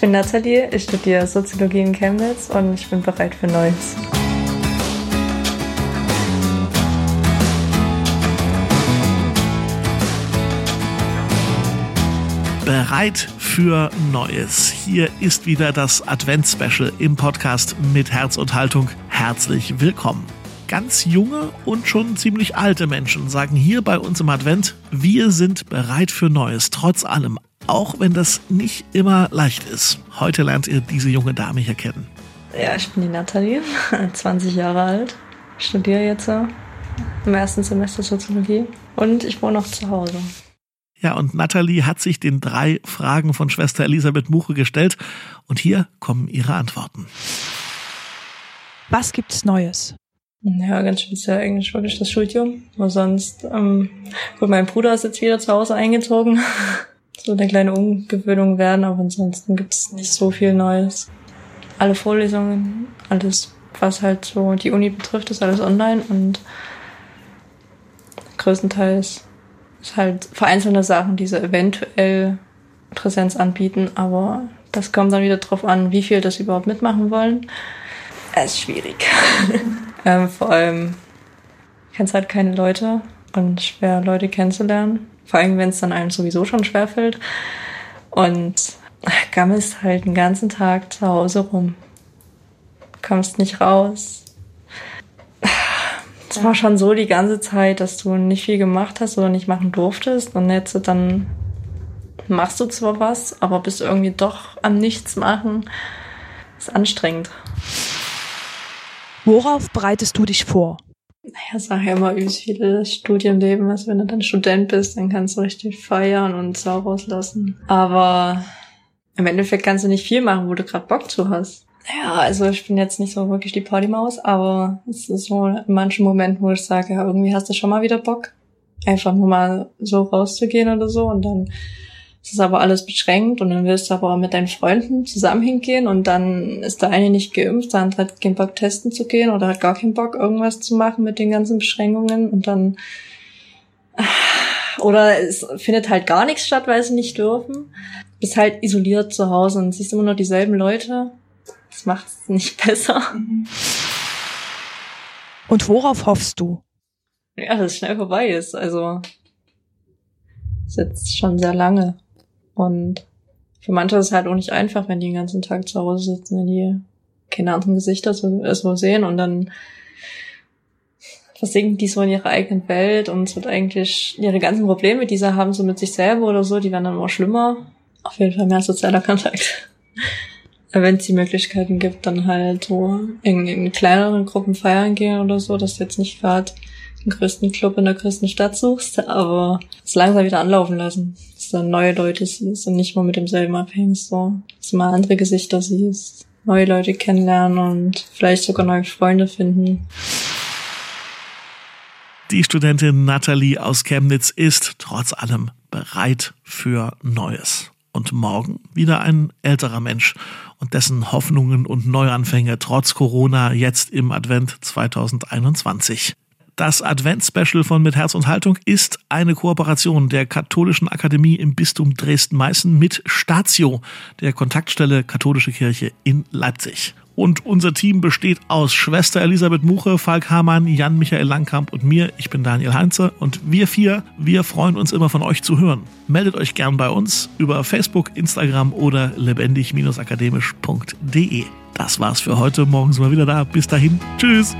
Ich bin Nathalie, ich studiere Soziologie in Chemnitz und ich bin bereit für Neues. Bereit für Neues. Hier ist wieder das Advent-Special im Podcast mit Herz und Haltung. Herzlich willkommen. Ganz junge und schon ziemlich alte Menschen sagen hier bei uns im Advent, wir sind bereit für Neues, trotz allem auch wenn das nicht immer leicht ist. Heute lernt ihr diese junge Dame hier kennen. Ja, ich bin die Nathalie, 20 Jahre alt, studiere jetzt im ersten Semester Soziologie und ich wohne noch zu Hause. Ja, und Nathalie hat sich den drei Fragen von Schwester Elisabeth Muche gestellt und hier kommen ihre Antworten. Was gibt's Neues? Ja, ganz speziell eigentlich wirklich das Studium. Nur sonst, ähm, gut, mein Bruder ist jetzt wieder zu Hause eingezogen. so eine kleine Umgewöhnung werden, aber ansonsten gibt es nicht so viel Neues. Alle Vorlesungen, alles, was halt so die Uni betrifft, ist alles online und größtenteils ist halt vereinzelte Sachen, die so eventuell Präsenz anbieten, aber das kommt dann wieder drauf an, wie viel das überhaupt mitmachen wollen. Es ist schwierig. ähm, vor allem kennst halt keine Leute und schwer Leute kennenzulernen. Vor allem, wenn es dann einem sowieso schon schwerfällt. Und gammelst halt den ganzen Tag zu Hause rum. Kommst nicht raus. Es war schon so die ganze Zeit, dass du nicht viel gemacht hast oder nicht machen durftest. Und jetzt dann machst du zwar was, aber bist irgendwie doch am Nichts machen. Ist anstrengend. Worauf bereitest du dich vor? Naja, sag ja immer übelst viele Studienleben, also wenn du dann Student bist, dann kannst du richtig feiern und Sau rauslassen. Aber im Endeffekt kannst du nicht viel machen, wo du gerade Bock zu hast. Ja, also ich bin jetzt nicht so wirklich die Partymaus, aber es ist so in manchen Momenten, wo ich sage, ja, irgendwie hast du schon mal wieder Bock, einfach nur mal so rauszugehen oder so und dann es ist aber alles beschränkt und dann willst du aber mit deinen Freunden zusammen hingehen und dann ist der eine nicht geimpft, der andere hat keinen Bock testen zu gehen oder hat gar keinen Bock irgendwas zu machen mit den ganzen Beschränkungen und dann oder es findet halt gar nichts statt, weil sie nicht dürfen. Bist halt isoliert zu Hause und siehst immer nur dieselben Leute. Das macht es nicht besser. Und worauf hoffst du? Ja, dass es schnell vorbei ist. Also ist jetzt schon sehr lange. Und für manche ist es halt auch nicht einfach, wenn die den ganzen Tag zu Hause sitzen, wenn die keine anderen Gesichter so, so sehen und dann versinken die so in ihrer eigenen Welt und es wird eigentlich ihre ganzen Probleme, die sie haben, so mit sich selber oder so, die werden dann immer schlimmer. Auf jeden Fall mehr sozialer Kontakt. Wenn es die Möglichkeiten gibt, dann halt so in, in kleineren Gruppen feiern gehen oder so, dass jetzt nicht gerade den größten Club in der größten Stadt suchst, aber es langsam wieder anlaufen lassen. Dass neue Leute siehst und nicht mehr mit demselben abhängst, so. Dass du mal andere Gesichter siehst, neue Leute kennenlernen und vielleicht sogar neue Freunde finden. Die Studentin Nathalie aus Chemnitz ist trotz allem bereit für Neues. Und morgen wieder ein älterer Mensch und dessen Hoffnungen und Neuanfänge trotz Corona jetzt im Advent 2021. Das Advents-Special von Mit Herz und Haltung ist eine Kooperation der Katholischen Akademie im Bistum Dresden-Meißen mit Statio, der Kontaktstelle Katholische Kirche in Leipzig. Und unser Team besteht aus Schwester Elisabeth Muche, Falk Hamann, Jan-Michael Langkamp und mir. Ich bin Daniel Heinze und wir vier, wir freuen uns immer von euch zu hören. Meldet euch gern bei uns über Facebook, Instagram oder lebendig-akademisch.de. Das war's für heute. Morgen sind wir wieder da. Bis dahin. Tschüss.